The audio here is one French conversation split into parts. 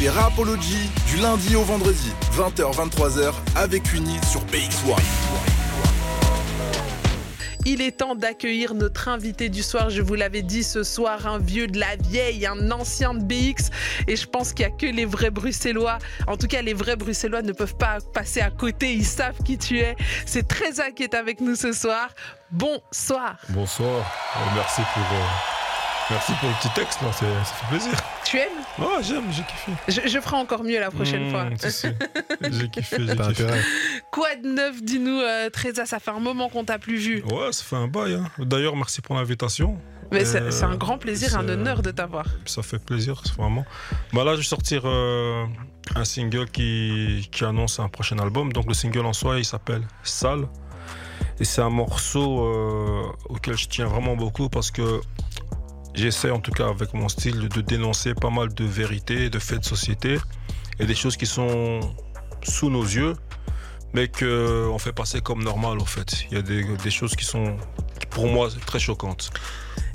C'est Rapology du lundi au vendredi, 20h-23h avec Uni sur BX1. Il est temps d'accueillir notre invité du soir. Je vous l'avais dit ce soir, un vieux de la vieille, un ancien de BX. Et je pense qu'il n'y a que les vrais Bruxellois. En tout cas, les vrais Bruxellois ne peuvent pas passer à côté. Ils savent qui tu es. C'est Treza qui est avec nous ce soir. Bonsoir. Bonsoir. Merci pour. Euh, Merci pour le petit texte, là, c'est- ça fait plaisir. Tu aimes? Ouais, j'aime, j'ai kiffé. je, je ferai encore mieux la prochaine Mmh, fois. J'ai kiffé, j'ai kiffé. Quoi de neuf, dis-nous, euh, Treza Ça fait un moment qu'on t'a plus vu. Ouais, ça fait un bail. hein. D'ailleurs, merci pour l'invitation. Mais c'est Euh, c'est un grand plaisir, un honneur de t'avoir. Ça fait plaisir, c'est vraiment. Bah là, je vais sortir euh, un single qui, qui annonce un prochain album. Donc, le single en soi, il s'appelle Sale. Et c'est un morceau euh, auquel je tiens vraiment beaucoup parce que j'essaie, en tout cas avec mon style, de dénoncer pas mal de vérités, de faits de société et des choses qui sont sous nos yeux, mais qu'on fait passer comme normal, en fait. Il y a des, des choses qui sont, pour moi, très choquantes.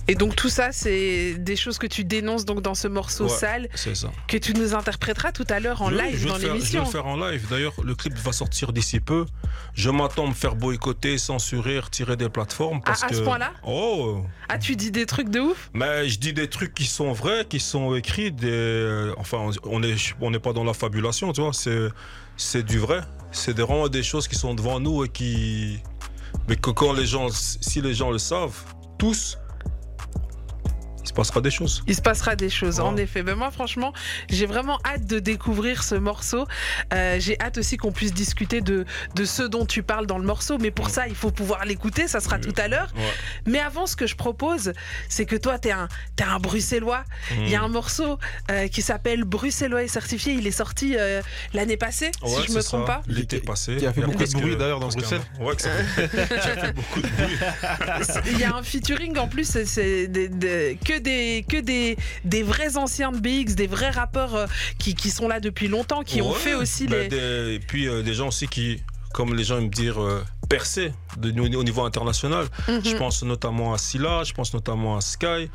Et donc tout ça, c'est des choses que tu dénonces donc dans ce morceau Ouais. sale ça. que tu nous interpréteras tout à l'heure en Oui, live dans faire- Je vais l'émission. le faire en live. D'ailleurs, le clip va sortir d'ici peu. Je m'attends à me faire boycotter, censurer, retirer des plateformes. Parce Ah, à que... ce point-là Oh Ah, tu dis des trucs de ouf Mais je dis des trucs qui sont vrais, qui sont écrits. Des... Enfin, on n'est on pas dans la fabulation, tu vois. C'est c'est du vrai. C'est vraiment des choses qui sont devant nous et qui. Mais que quand les gens. Si les gens le savent, tous, il se passera des choses. Il se passera des choses, Ouais. en effet. Ben moi, franchement, j'ai vraiment hâte de découvrir ce morceau. Euh, j'ai hâte aussi qu'on puisse discuter de, de ce dont tu parles dans le morceau. Mais pour ça, il faut pouvoir l'écouter. Ça sera Oui. tout à l'heure. Ouais. Mais avant, ce que je propose, c'est que toi, tu es un, t'es un Bruxellois. Il y a Mm. un morceau euh, qui s'appelle Bruxellois et certifié. Il est sorti euh, l'année passée, Ouais, si je me c'est trompe pas. L'été passé. Qui a fait il y beaucoup de bruit, d'ailleurs, dans Bruxelles. Ouais, que ça fait, qui a fait beaucoup de bruit. Il y a un featuring en plus, c'est- que, des, que des, des vrais anciens de BX, des vrais rappeurs euh, qui, qui sont là depuis longtemps, qui ont fait aussi bah, les. des- et puis euh, des gens aussi qui, comme les gens aiment dire, euh, de- au niveau international. Mhm. Je pense notamment à Silla, je pense notamment à Sky,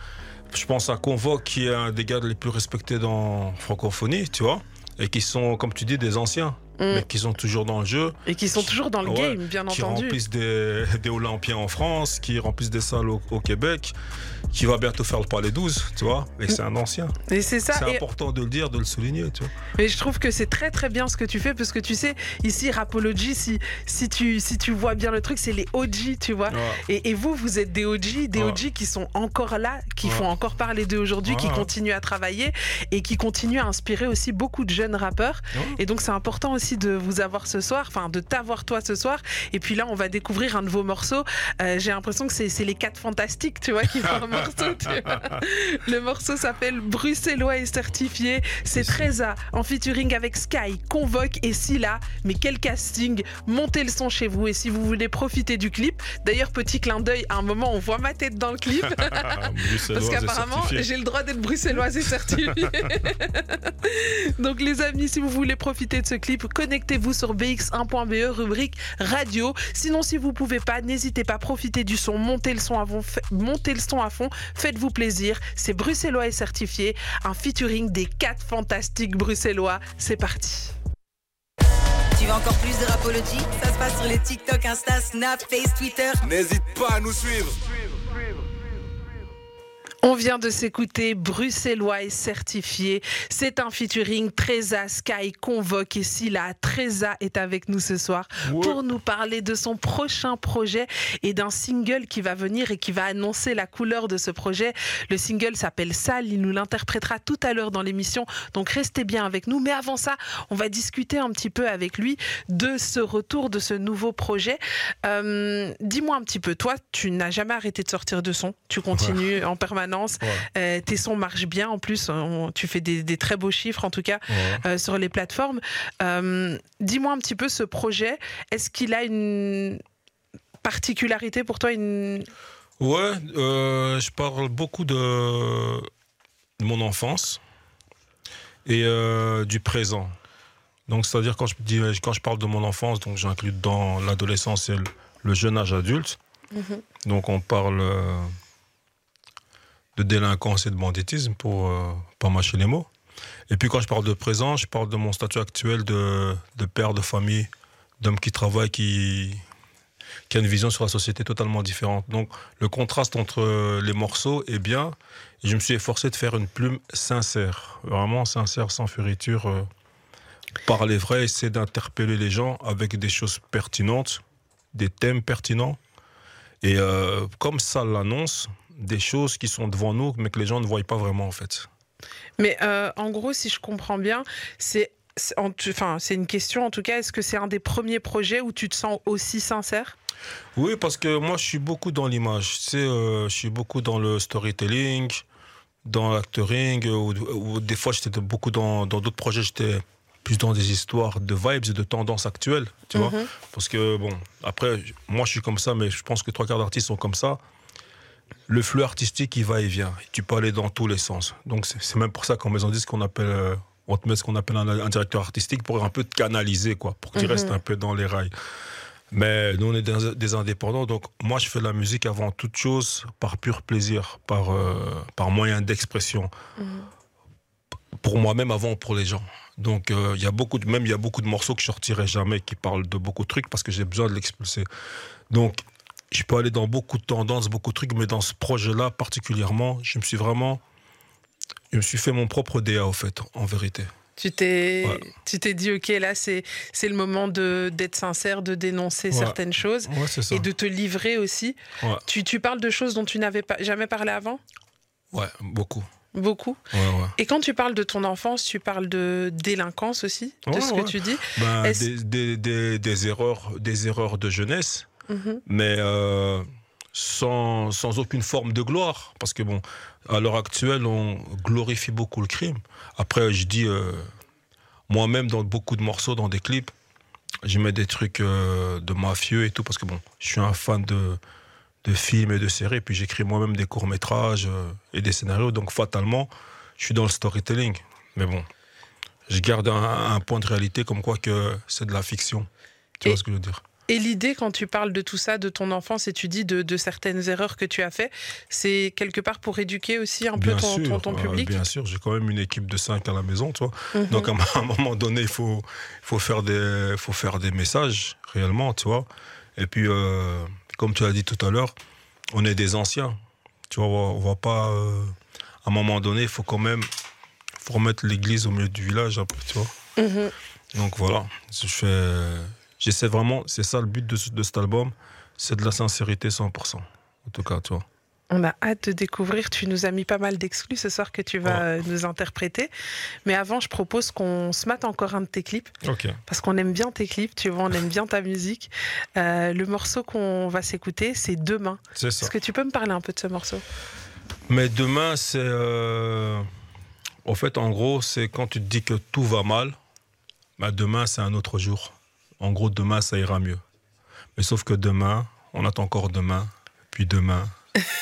je pense à Convoque qui est un des gars les plus respectés dans francophonie, tu vois, et qui sont, comme tu dis, des anciens. Mais qui sont toujours dans le jeu, Et qui sont toujours dans le Ouais, game, bien qui entendu. remplissent des, des Olympiens en France, qui remplissent des salles au, au Québec, qui va bientôt faire le Palais 12, tu vois, et c'est un ancien. Et c'est ça. C'est important de le dire, de le souligner, tu vois. Mais je trouve que c'est très très bien ce que tu fais parce que tu sais, ici, Rapology, si, si, tu, si tu vois bien le truc, c'est les OG, tu vois. Ouais. Et, et vous, vous êtes des OG, des Ouais. OG qui sont encore là, qui font encore parler d'eux aujourd'hui, qui continuent à travailler et qui continuent à inspirer aussi beaucoup de jeunes rappeurs. Et donc c'est important aussi de vous avoir ce soir, enfin de t'avoir toi ce soir. Et puis là, on va découvrir un de vos morceaux. Euh, J'ai l'impression que c'est les quatre fantastiques, tu vois, qui font un morceau. tu vois. Le morceau s'appelle Bruxellois et certifié. C'est. Treza en featuring avec Sky, Convoque et Silla. Mais quel casting Montez le son chez vous. Et si vous voulez profiter du clip, d'ailleurs, petit clin d'œil, à un moment, on voit ma tête dans le clip. Parce qu'apparemment, j'ai le droit d'être bruxelloise et certifiée. Donc, les amis, si vous voulez profiter de ce clip, connectez-vous sur bx1.be, E, rubrique radio. Sinon, si vous pouvez pas, n'hésitez pas à profiter du son, montez le son à fond, montez le son à fond, faites-vous plaisir. C'est bruxellois et certifié, un featuring des quatre fantastiques bruxellois. C'est parti. Tu veux encore plus de Rapology Ça se passe sur les TikTok, Insta, Snap, Face, Twitter. N'hésite pas à nous suivre. On vient de s'écouter Bruxellois et certifié. C'est un featuring Treza, Sky, Convoque et Silla. Treza est avec nous ce soir Ouais. pour nous parler de son prochain projet et d'un single qui va venir et qui va annoncer la couleur de ce projet. Le single s'appelle Sale. Il nous l'interprétera tout à l'heure dans l'émission. Donc restez bien avec nous. Mais avant ça, on va discuter un petit peu avec lui de ce retour, de ce nouveau projet. Euh, Dis-moi un petit peu, toi, tu n'as jamais arrêté de sortir de son. Tu continues en permanence. Ouais. Euh, tes sons marchent bien en plus. On- tu fais des, des très beaux chiffres en tout cas Ouais. euh, sur les plateformes. Euh, Dis-moi un petit peu ce projet. Est-ce qu'il a une particularité pour toi une... Ouais, je parle beaucoup de, de mon enfance et du présent. Donc, c'est-à-dire quand je dis, quand je parle de mon enfance, donc j'inclus dans l'adolescence et le, jeune âge adulte. Donc, on parle de délinquance et de banditisme pour euh, pas mâcher les mots. Et puis quand je parle de présent, je parle de mon statut actuel de, de père de famille, d'homme qui travaille, qui, qui a une vision sur la société totalement différente. Donc le contraste entre les morceaux est bien. Je me suis efforcé de faire une plume sincère, vraiment sincère, sans furiture. euh, parler vrai, essayer d'interpeller les gens avec des choses pertinentes, des thèmes pertinents. Et euh, comme ça l'annonce, des choses qui sont devant nous, mais que les gens ne voient pas vraiment en fait. Mais euh, en gros, si je comprends bien, c'est enfin, c'est une question en tout cas. Est-ce que c'est un des premiers projets où tu te sens aussi sincère? Oui, parce que moi, je suis beaucoup dans l'image. Tu sais, euh, je suis beaucoup dans le storytelling, dans l'actoring, euh, ou, ou des fois, j'étais beaucoup dans dans d'autres projets, j'étais plus dans des histoires de vibes et de tendances actuelles, tu vois. Mhm. Parce que, bon, après, moi, je suis comme ça, mais je pense que trois quarts d'artistes sont comme ça. Le flux artistique, il va et vient. Tu peux aller dans tous les sens. Donc, c'est même pour ça qu'en maison disque, on appelle... euh, on te met ce qu'on appelle un, un directeur artistique pour un peu te canaliser, quoi, pour que tu Mhm. restes un peu dans les rails. Mais nous, on est des, des indépendants, donc moi, je fais de la musique avant toute chose par pur plaisir, par, euh, par moyen d'expression. Pour moi-même, avant pour les gens. Donc, euh, il y a beaucoup de, même il y a beaucoup de morceaux que je sortirai jamais qui parlent de beaucoup de trucs parce que j'ai besoin de l'expulser. Donc, je peux aller dans beaucoup de tendances, beaucoup de trucs, mais dans ce projet-là particulièrement, je me suis vraiment, je me suis fait mon propre DA au fait, en vérité. Tu t'es, Ouais. tu t'es dit, ok, là, c'est, c'est le moment de, d'être sincère, de dénoncer Ouais. certaines choses Ouais, et de te livrer aussi. Tu, tu parles de choses dont tu n'avais pas, jamais parlé avant? Ouais, beaucoup. Beaucoup. Et quand tu parles de ton enfance, tu parles de délinquance aussi, de ce que tu dis? Ben, des- des- des erreurs, des erreurs de jeunesse, Mhm. mais euh, sans, sans aucune forme de gloire. Parce que, bon, à l'heure actuelle, on glorifie beaucoup le crime. Après, je dis, euh, moi-même, dans beaucoup de morceaux, dans des clips, je mets des trucs euh, de mafieux et tout, parce que, bon, je suis un fan de, de films et de séries, puis j'écris moi-même des courts-métrages et des scénarios, donc fatalement, je suis dans le storytelling. Mais bon, je garde un, un point de réalité comme quoi que c'est de la fiction. Tu Et- vois ce que je veux dire? Et l'idée, quand tu parles de tout ça, de ton enfance, et tu dis de, de certaines erreurs que tu as fait, c'est quelque part pour éduquer aussi un peu Bien ton, ton- sûr, ton euh, public? bien sûr, j'ai quand même une équipe de 5 à la maison, tu vois. Mhm. Donc à un moment donné, il faut, faut, faire des, faut faire des messages réellement, tu vois. Et puis, euh, comme tu as dit tout à l'heure, on est des anciens. Tu vois, on va, on va pas. euh, à un moment donné, il faut quand même faut remettre l'église au milieu du village, un peu, tu vois. Mhm. Donc voilà, je fais, j'essaie vraiment, c'est ça le but de, ce- de cet album, c'est de la sincérité 100%. En tout cas, tu vois. On a hâte de découvrir. Tu nous as mis pas mal d'exclus ce soir que tu vas Ouais. euh, nous interpréter. Mais avant, je propose qu'on se mate encore un de tes clips. Ok. Parce qu'on aime bien tes clips, tu vois, on aime bien ta musique. Euh, le morceau qu'on va s'écouter, c'est Demain. C'est ça. Est-ce que tu peux me parler un peu de ce morceau? Mais demain, c'est. euh, En fait, en gros, c'est quand tu te dis que tout va mal, bah demain, c'est un autre jour. En gros, demain, ça ira mieux. Mais sauf que demain, on attend encore demain, puis demain,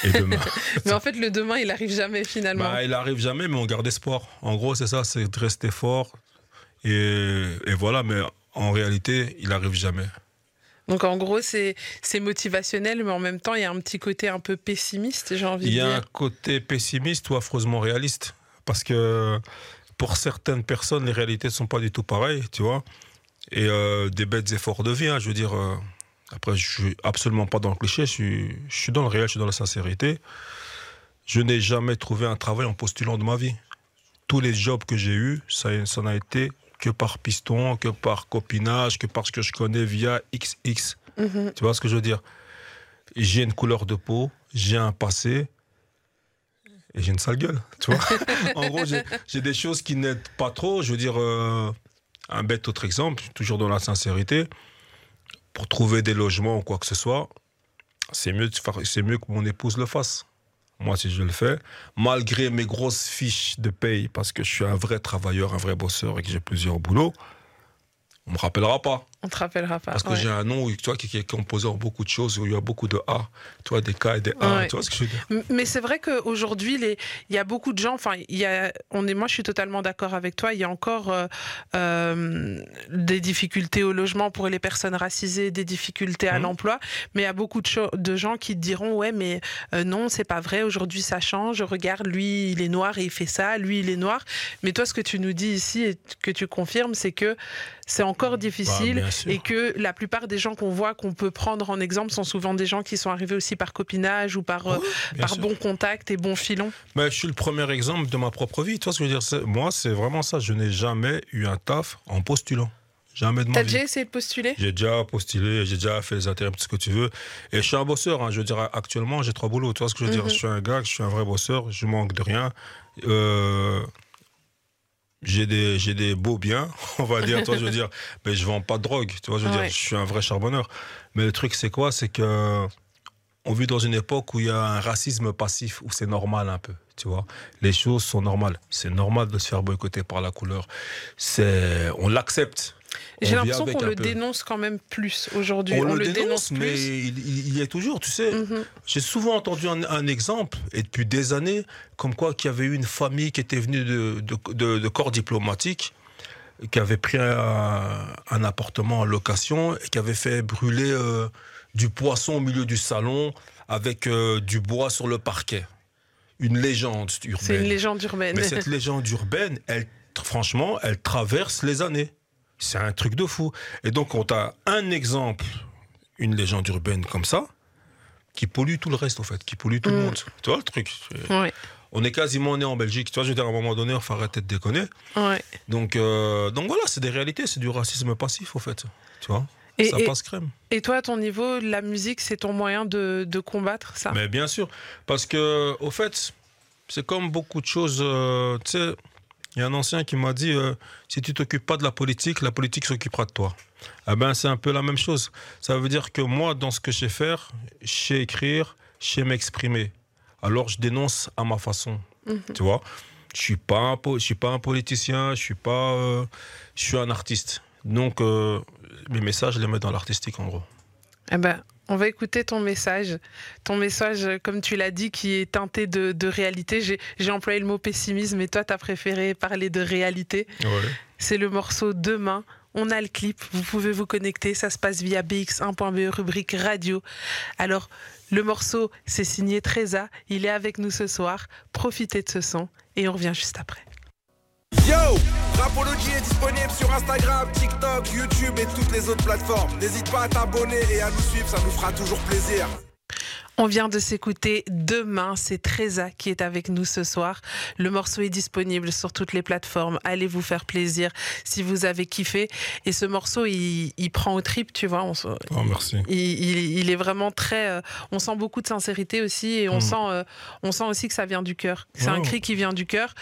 et demain. Mais en fait, le demain, il arrive jamais finalement. bah, il arrive jamais, mais on garde espoir. En gros, c'est ça, c'est de rester fort. Et, et voilà, mais en réalité, il arrive jamais. Donc en gros, c'est c'est motivationnel, mais en même temps, il y a un petit côté un peu pessimiste, j'ai envie Il y de a un dire. côté pessimiste ou affreusement réaliste. Parce que pour certaines personnes, les réalités ne sont pas du tout pareilles, tu vois. Et euh, des bêtes efforts de vie, hein, je veux dire. euh, après, je suis absolument pas dans le cliché, je suis, je suis dans le réel, je suis dans la sincérité. Je n'ai jamais trouvé un travail en postulant de ma vie. Tous les jobs que j'ai eus, ça, ça n'a été que par piston, que par copinage, que parce que je connais via XX. Mhm. Tu vois ce que je veux dire? J'ai une couleur de peau, j'ai un passé et j'ai une sale gueule. Tu vois? En gros, j'ai j'ai des choses qui n'aident pas trop. Je veux dire, euh, un bête autre exemple, toujours dans la sincérité. Pour trouver des logements ou quoi que ce soit, c'est mieux, que mon épouse le fasse. Moi, si je le fais, malgré mes grosses fiches de paye, parce que je suis un vrai travailleur, un vrai bosseur et que j'ai plusieurs boulots, on me rappellera pas. On te rappellera pas. Parce que ouais. j'ai un nom tu vois, qui, qui est composé en beaucoup de choses, où il y a beaucoup de A, tu vois, des K et des A, Ouais. tu vois ce que je veux dire? Mais c'est vrai qu'aujourd'hui, il y a beaucoup de gens. Enfin, il y a, on est, moi, je suis totalement d'accord avec toi. Il y a encore euh, euh, des difficultés au logement pour les personnes racisées, des difficultés à Mhm. l'emploi. Mais il y a beaucoup de, gens qui te diront, ouais, mais euh, non, c'est pas vrai. Aujourd'hui, ça change. Regarde, lui, il est noir et il fait ça. Lui, il est noir. Mais toi, ce que tu nous dis ici et que tu confirmes, c'est que c'est encore difficile Bah, sûr. Et que la plupart des gens qu'on voit, qu'on peut prendre en exemple, sont souvent des gens qui sont arrivés aussi par copinage ou par euh, par sûr. bon contact et bon filon. Mais je suis le premier exemple de ma propre vie. Tu vois ce que je veux dire? Moi, c'est vraiment ça. Je n'ai jamais eu un taf en postulant. Jamais de T'as déjà essayé de postuler? J'ai déjà postulé, j'ai déjà fait les intérims, tout ce que tu veux. Et je suis un bosseur. hein. Je veux dire, actuellement, j'ai trois boulots. Tu vois ce que je veux dire? Mhm. Je suis un gars, je suis un vrai bosseur. Je manque de rien. Euh, j'ai des, j'ai des beaux biens, on va dire. tu vois, je veux dire, mais je vends pas de drogue. Tu vois, je veux Ouais. dire, je suis un vrai charbonneur. Mais le truc, c'est quoi? C'est que on vit dans une époque où il y a un racisme passif, où c'est normal un peu. Tu vois, les choses sont normales. C'est normal de se faire boycotter par la couleur. C'est, on l'accepte. J'ai l'impression qu'on le peu. dénonce quand même plus aujourd'hui. On, le, dénonce, mais plus. il, il- y est toujours, tu sais. Mhm. J'ai souvent entendu un, un exemple, et depuis des années, comme quoi qu'il y avait eu une famille qui était venue de, de- de- de corps diplomatique, qui avait pris un, un appartement en location et qui avait fait brûler euh, du poisson au milieu du salon avec euh, du bois sur le parquet. Une légende urbaine. C'est une légende urbaine. Mais cette légende urbaine, elle, franchement, elle traverse les années. C'est un truc de fou. Et donc, on a un exemple, une légende urbaine comme ça, qui pollue tout le reste, en fait, qui pollue tout le Mm. monde. Tu vois le truc Ouais, On est quasiment né en Belgique. Tu vois, je veux dire, à un moment donné, il faut arrêter de déconner. ouais. Donc, euh, donc voilà, c'est des réalités, c'est du racisme passif, au fait. Tu vois Et, Ça et- passe crème. et toi, à ton niveau, la musique, c'est ton moyen de, de combattre ça? Mais bien sûr, parce que au fait, c'est comme beaucoup de choses. euh, tu sais, il y a un ancien qui m'a dit euh, si tu t'occupes pas de la politique, la politique s'occupera de toi. Eh ben, c'est un peu la même chose. Ça veut dire que moi, dans ce que je sais faire, je sais écrire, je sais m'exprimer. Alors, je dénonce à ma façon. Mhm. Tu vois, je suis pas un po- je suis pas un politicien, je suis pas, euh, je suis un artiste. Donc, euh, mes messages, je les mets dans l'artistique en gros. Eh ben, on va écouter ton message. Ton message, euh, comme tu l'as dit, qui est teinté de, de réalité. J'ai j'ai employé le mot pessimisme, et toi, tu as préféré parler de réalité. C'est le morceau Demain. On a le clip, vous pouvez vous connecter, ça se passe via bx1.be, rubrique radio. Alors, le morceau, c'est signé Treza, il est avec nous ce soir. Profitez de ce son et on revient juste après. Yo Rapology est disponible sur Instagram, TikTok, YouTube et toutes les autres plateformes. N'hésite pas à t'abonner et à nous suivre, ça nous fera toujours plaisir. On vient de s'écouter Demain, c'est Treza qui est avec nous ce soir. Le morceau est disponible sur toutes les plateformes. Allez vous faire plaisir si vous avez kiffé. Et ce morceau, il, il prend au trip, tu vois. On Oh, merci. il, il- il est vraiment très. euh, on sent beaucoup de sincérité aussi et on, Mm. sent, euh, on sent aussi que ça vient du cœur. C'est un cri qui vient du cœur.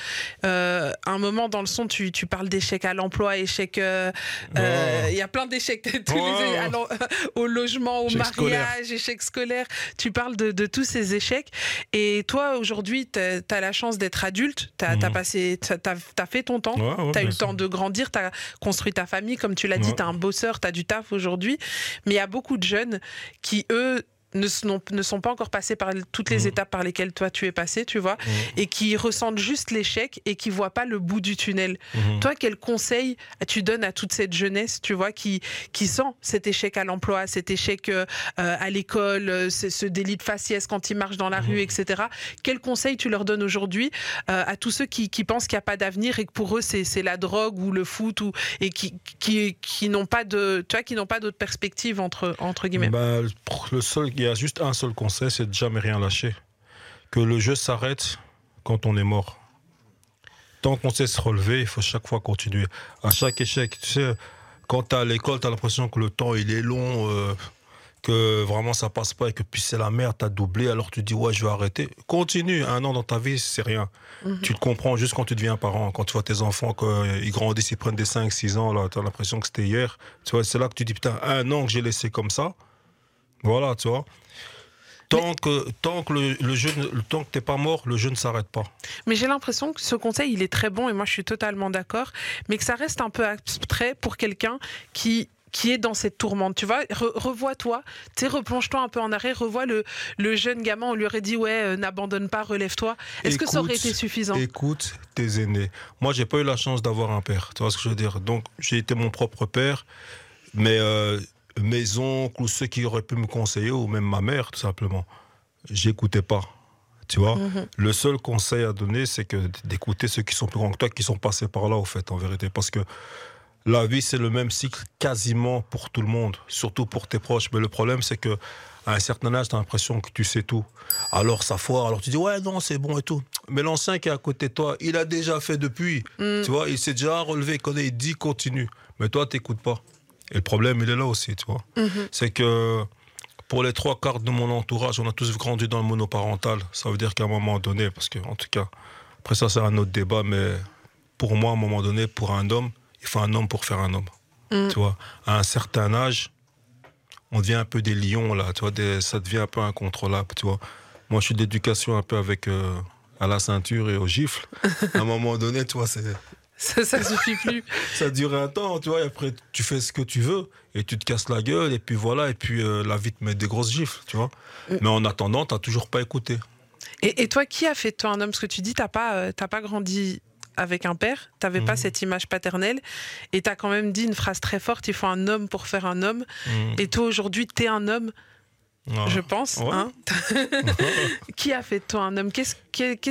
Euh, un moment dans le son, tu, tu parles d'échec à l'emploi, échec. Il y a plein d'échecs. Au logement, au Échec mariage, échecs scolaires. Tu parles de, de tous ces échecs. Et toi, aujourd'hui, tu as la chance d'être adulte. Tu as, Mhm. passé, t'as- t'as t'as fait ton temps. Ouais, ouais, Tu as eu le temps de grandir, tu as construit ta famille, comme tu l'as dit, tu as un bosseur, tu as du taf aujourd'hui. Mais il y a beaucoup de jeunes qui, eux, ne, sont- ne sont pas encore passés par toutes les Mhm. étapes par lesquelles toi tu es passé, tu vois, Mhm. et qui ressentent juste l'échec et qui voient pas le bout du tunnel. Mhm. Toi, quel conseil tu donnes à toute cette jeunesse, tu vois, qui, qui sent cet échec à l'emploi, cet échec euh, euh, à l'école, euh, ce, ce délit de faciès quand ils marchent dans la rue, etc. Quel conseil tu leur donnes aujourd'hui euh, à tous ceux qui, qui pensent qu'il n'y a pas d'avenir et que pour eux c'est la drogue ou le foot ou et qui qui, qui n'ont pas de tu vois qui n'ont pas d'autre perspective entre entre guillemets? Bah, le seul, il y a juste un seul conseil, c'est de jamais rien lâcher. Que le jeu s'arrête quand on est mort. Tant qu'on sait se relever, il faut chaque fois continuer. À chaque échec, tu sais, quand tu à l'école, tu as l'impression que le temps il est long, euh, que vraiment ça passe pas et que puis c'est la merde, tu as doublé, alors tu dis ouais, je vais arrêter. Continue, un an dans ta vie, c'est rien. Mhm. Tu le comprends juste quand tu deviens parent, quand tu vois tes enfants, qu'ils grandissent, ils prennent des 5-6 ans, là, tu as l'impression que c'était hier. Tu vois, c'est là que tu dis putain, un an que j'ai laissé comme ça. Voilà, tu vois. Tant que, tant que le, le jeu, tant que t'es pas mort, le jeu ne s'arrête pas. Mais j'ai l'impression que ce conseil, il est très bon et moi je suis totalement d'accord, mais que ça reste un peu abstrait pour quelqu'un qui qui est dans cette tourmente. Tu vois, Re- revois-toi, tu sais, replonge-toi un peu en arrière, revois le, le jeune gamin, on lui aurait dit, ouais, euh, n'abandonne pas, relève-toi. Est-ce que ça aurait été suffisant? Écoute tes aînés. Moi, j'ai pas eu la chance d'avoir un père. Tu vois ce que je veux dire Donc, j'ai été mon propre père, mais euh, mes oncles ou ceux qui auraient pu me conseiller, ou même ma mère, tout simplement, j'écoutais pas. Tu vois Mhm. Le seul conseil à donner, c'est que d'écouter ceux qui sont plus grands que toi, qui sont passés par là, au fait, en vérité. Parce que la vie, c'est le même cycle quasiment pour tout le monde, surtout pour tes proches. Mais le problème, c'est que à un certain âge, tu as l'impression que tu sais tout. Alors ça foire, alors tu dis ouais, non, c'est bon et tout. Mais l'ancien qui est à côté de toi, il a déjà fait depuis. Mm. Tu vois, il s'est déjà relevé, il connaît, il dit continue. Mais toi, t'écoutes pas. Et le problème, il est là aussi, tu vois. Mhm. C'est que pour les trois quarts de mon entourage, on a tous grandi dans le monoparental. Ça veut dire qu'à un moment donné, parce que, en tout cas, après ça, c'est un autre débat, mais pour moi, à un moment donné, pour un homme, il faut un homme pour faire un homme. Mm. Tu vois, à un certain âge, on devient un peu des lions, là, tu vois, des- ça devient un peu incontrôlable, tu vois. Moi, je suis d'éducation un peu avec euh, à la ceinture et aux gifles. à un moment donné, tu vois, c'est Ça, ça suffit plus. ça dure un temps, tu vois, et après tu fais ce que tu veux, et tu te casses la gueule, et puis voilà, et puis euh, la vie te met des grosses gifles, tu vois. Mm. Mais en attendant, t'as toujours pas écouté. Et, et toi, qui a fait de toi un homme? Parce que tu dis, t'as pas, euh, pas grandi avec un père, t'avais pas Mhm. cette image paternelle, et t'as quand même dit une phrase très forte, il faut un homme pour faire un homme. Mm. Et toi, aujourd'hui, t'es un homme, Ah. je pense. Ouais. hein. qui a fait de toi un homme? Qu'est-ce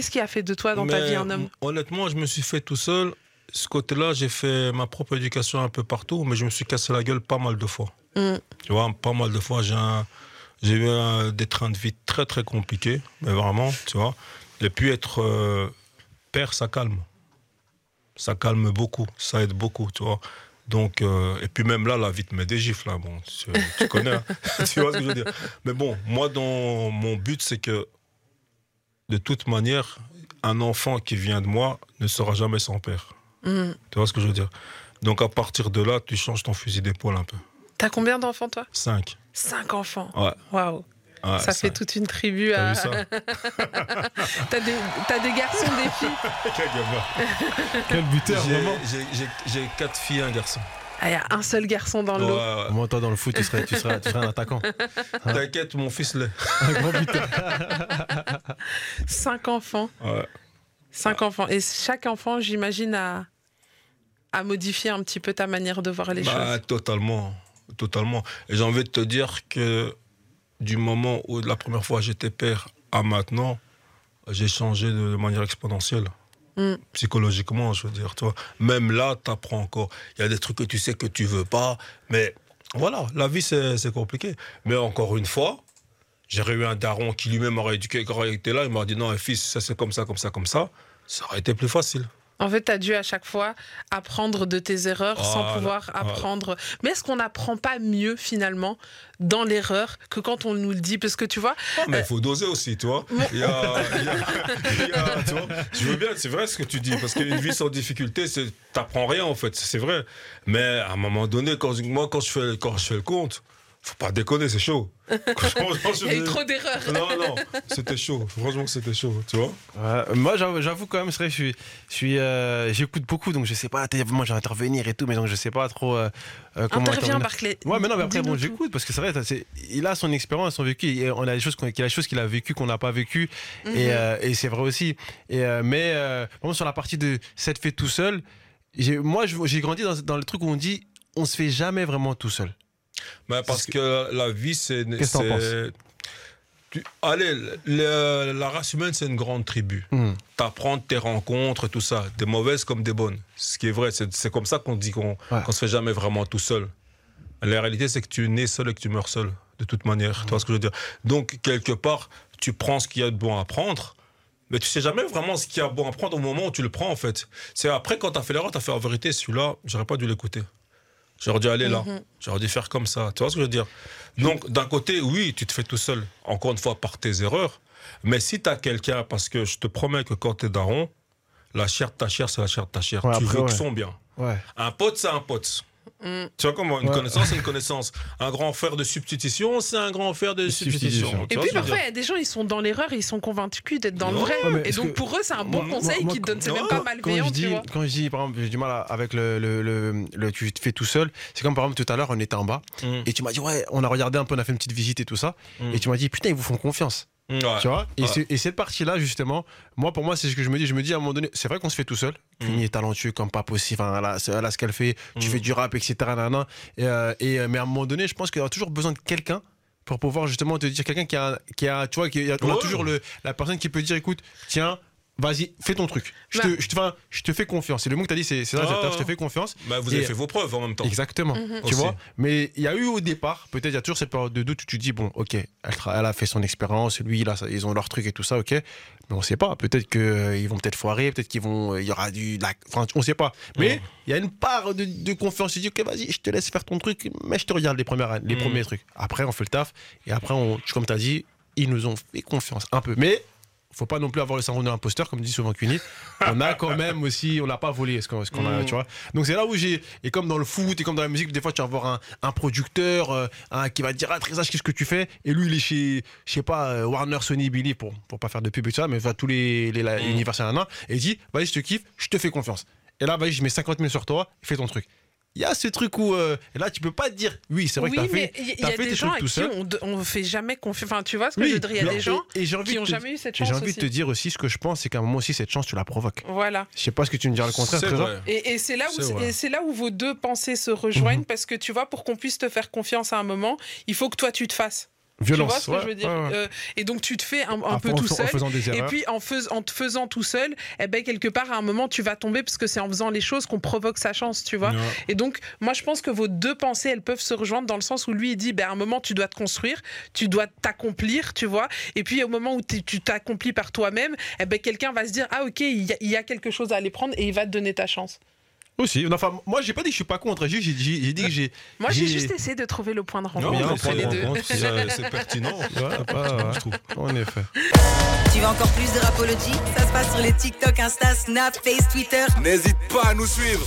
qui, a fait de toi dans ta vie un homme? Honnêtement, je me suis fait tout seul. Ce côté-là, j'ai fait ma propre éducation un peu partout, mais je me suis cassé la gueule pas mal de fois. Mm. Tu vois, pas mal de fois, j'ai un- eu un- des trains de vie très très compliqués, mais vraiment, tu vois. Et puis être euh, père, ça calme. Ça calme beaucoup, ça aide beaucoup, tu vois. Donc, euh, et puis même là, la vie te met des gifles, là. Bon, tu, tu connais, hein. tu vois ce que je veux dire. Mais bon, moi, dans mon but, c'est que de toute manière, un enfant qui vient de moi ne sera jamais sans père. Mm. Tu vois ce que je veux dire? Donc à partir de là, tu changes ton fusil d'épaule un peu. T'as combien d'enfants, toi? Cinq. Cinq enfants. Ouais. Waouh. ouais, ça fait toute une tribu T'as à. T'as des, t'as des garçons, des filles? Quel gamin. Quel buteur, J'ai- vraiment. j'ai- quatre filles et un garçon. Ah, il y a un seul garçon dans le Ouais, lot. ouais. Moi, toi, dans le foot, tu serais, tu serais, tu serais un attaquant. T'inquiète, mon fils l'est. Un grand buteur. Cinq enfants. Ouais. Cinq enfants. Et chaque enfant, j'imagine, a, a modifié un petit peu ta manière de voir les Bah, choses. totalement. Totalement. Et j'ai envie de te dire que du moment où la première fois j'étais père à maintenant, j'ai changé de manière exponentielle. Mm. Psychologiquement, je veux dire, toi. Même là, tu apprends encore. Il y a des trucs que tu sais que tu veux pas, mais voilà, la vie, c'est compliqué. Mais encore une fois, j'ai eu un daron qui lui-même aurait éduqué, qui aurait été là, il m'a dit non, fils, ça c'est comme ça, comme ça, comme ça. Ça aurait été plus facile. En fait, tu as dû à chaque fois apprendre de tes erreurs sans Voilà, pouvoir apprendre. Mais est-ce qu'on n'apprend pas mieux finalement dans l'erreur que quand on nous le dit? Parce que tu vois, Mais il faut doser aussi, tu vois. Il y a, il y a- il y a- tu vois, je veux bien, c'est vrai ce que tu dis, parce qu'une vie sans difficulté, c'est- t'apprends rien en fait, c'est vrai. Mais à un moment donné, quand, moi, quand je, fais, quand je fais le compte, faut pas déconner, c'est chaud. Il y a eu trop d'erreurs. Non, non, c'était chaud. Franchement, c'était chaud, tu vois. Ouais, moi, j'avoue, quand même, c'est vrai, je suis, je suis, euh, j'écoute beaucoup, donc je sais pas. Moi, j'ai intervenir et tout, mais donc je sais pas trop euh, euh, comment Interviens, intervenir. Barclay. Ouais, mais non, mais après, bon, j'écoute parce que c'est vrai, il a son expérience, son vécu, et on a des choses, qu'il a des choses qu'il a vécues qu'on n'a pas vécues, Mhm. et, euh, et c'est vrai aussi. Et, euh, mais euh, vraiment sur la partie de s'être fait tout seul, moi, j'ai grandi dans, dans le truc où on dit, on se fait jamais vraiment tout seul. Mais parce que la vie, c'est. Qu'est-ce que t'en c'est- tu- Allez, le- la race humaine, c'est une grande tribu. Hmm. T'apprends tes rencontres, tout ça, des mauvaises comme des bonnes. Ce qui est vrai, c'est comme ça qu'on dit qu'on Ouais. se fait jamais vraiment tout seul. La réalité, c'est que tu nais seul et que tu meurs seul, de toute manière. Tu vois ce que je veux dire? Donc, quelque part, tu prends ce qu'il y a de bon à prendre, mais tu sais jamais vraiment ce qu'il y a de bon à prendre au moment où tu le prends, en fait. C'est après, quand tu as fait l'erreur, tu as fait en vérité, celui-là, j'aurais pas dû l'écouter. J'aurais dû aller là. Mhm. J'aurais dû faire comme ça. Tu vois ce que je veux dire? Donc, d'un côté, oui, tu te fais tout seul, encore une fois, par tes erreurs. Mais si tu as quelqu'un, parce que je te promets que quand tu es daron, la chair de ta chair, c'est la chair de ta chair. Ouais, tu après, veux que son bien. Ouais. Un pote, c'est un pote. Mm. Tu vois comment Une Ouais. connaissance, c'est une connaissance. Un grand frère de substitution, c'est un grand frère de Substitution. substitution. Tu Et vois puis parfois, il y a des gens, ils sont dans l'erreur ils sont convaincus d'être dans le vrai. Et donc pour eux, c'est un bon Moi- conseil qu'ils te donnent. C'est même pas Quand malveillant, je dis, tu vois. quand je dis, par exemple, j'ai du mal à- avec le, le, le, le- tu te fais tout seul, c'est comme par exemple tout à l'heure, on était en bas Mm. et tu m'as dit, ouais, on a regardé un peu, on a fait une petite visite et tout ça. Mm. Et tu m'as dit, putain, ils vous font confiance. Ouais. Tu vois et, Ouais. c'est- et cette partie-là, justement, moi, pour moi, c'est ce que je me dis. Je me dis à un moment donné, c'est vrai qu'on se fait tout seul. Mm. Cuny est talentueux comme pas possible. Enfin, elle, a, elle a ce qu'elle fait. Tu Mm. fais du rap, etc. nanana. Et, euh, et, euh, mais à un moment donné, je pense qu'il y a toujours besoin de quelqu'un pour pouvoir justement te dire quelqu'un qui a, qui a, tu vois, qui a, on a toujours le, la personne qui peut dire, écoute, tiens. Vas-y, fais ton truc. Je, Bah. te, je, te, enfin, je te fais confiance. Et le mot que tu as dit, c'est ça, c'est- je te fais confiance. Bah, vous avez Et- fait vos preuves en même temps. Exactement. Mhm. Tu Aussi. vois Mais il y a eu au départ, peut-être il y a toujours cette période de doute où tu dis, bon, ok, elle, elle a fait son expérience, lui, sa- ils ont leur truc et tout ça, ok. Mais on sait pas. Peut-être qu'ils vont peut-être foirer, peut-être qu'ils vont. euh, Il y aura du. la- Enfin, on sait pas. Mais il y a une part de, de confiance. Tu dis, ok, vas-y, je te laisse faire ton truc, mais je te regarde les, premières, les Mhm. premiers trucs. Après, on fait le taf. Et après, on, comme tu as dit, ils nous ont fait confiance un peu. Mais. Faut pas non plus avoir le syndrome de l'imposteur, comme dit souvent Cuny. On a quand même aussi, on n'a pas volé ce qu'on a, Mhm. tu vois. Donc c'est là où j'ai, et comme dans le foot et comme dans la musique, des fois tu vas voir un, un producteur euh, un, qui va te dire ah Trésage qu'est-ce que tu fais? Et lui il est chez, je sais pas euh, Warner, Sony, Billy pour pour pas faire de pub et tout ça, mais va tous les, les, la- nanana, et il dit vas-y je te kiffe, je te fais confiance. Et là vas-y je mets 50 000 sur toi, fais ton truc. Il y a ce truc où euh, là tu peux pas te dire oui c'est vrai oui, que t'as fait, il y, il y t'as a fait des tes gens trucs à tout seul. on ne on fait jamais confiance. Enfin, tu vois ce que Oui, je veux dire Il y a des gens et- et j'ai envie qui n'ont te- jamais eu cette J'ai chance envie de te dire aussi ce que je pense, c'est qu'à un moment aussi cette chance tu la provoques. Voilà. Je sais pas ce que tu me diras le contraire. C'est Trésor. vrai. Et, et c'est là où c'est là où vos deux pensées se rejoignent Mhm. parce que tu vois pour qu'on puisse te faire confiance à un moment, il faut que toi tu te fasses. Violence. Tu vois ce que ouais, je veux dire ouais, ouais. Euh, Et donc tu te fais un, peu tout seul. Et puis en, fais- en te faisant tout seul, eh ben quelque part à un moment tu vas tomber parce que c'est en faisant les choses qu'on provoque sa chance, tu vois. Et donc moi je pense que vos deux pensées elles peuvent se rejoindre dans le sens où lui il dit ben à un moment tu dois te construire, tu dois t'accomplir, tu vois. Et puis au moment où tu t'accomplis par toi-même, eh ben quelqu'un va se dire ah ok il y, a, il y a quelque chose à aller prendre et il va te donner ta chance. Aussi. Enfin, moi, j'ai pas dit que je suis pas contre. J'ai j'ai- j'ai dit que j'ai. Moi j'ai J'ai- juste essayé de trouver le point de rencontre entre les c'est- deux. c'est pertinent. Ouais, pas- ouais, je trouve. En effet. Tu veux encore plus de Rapology Ça se passe sur les TikTok, Insta, Snap, Face, Twitter. N'hésite pas à nous suivre.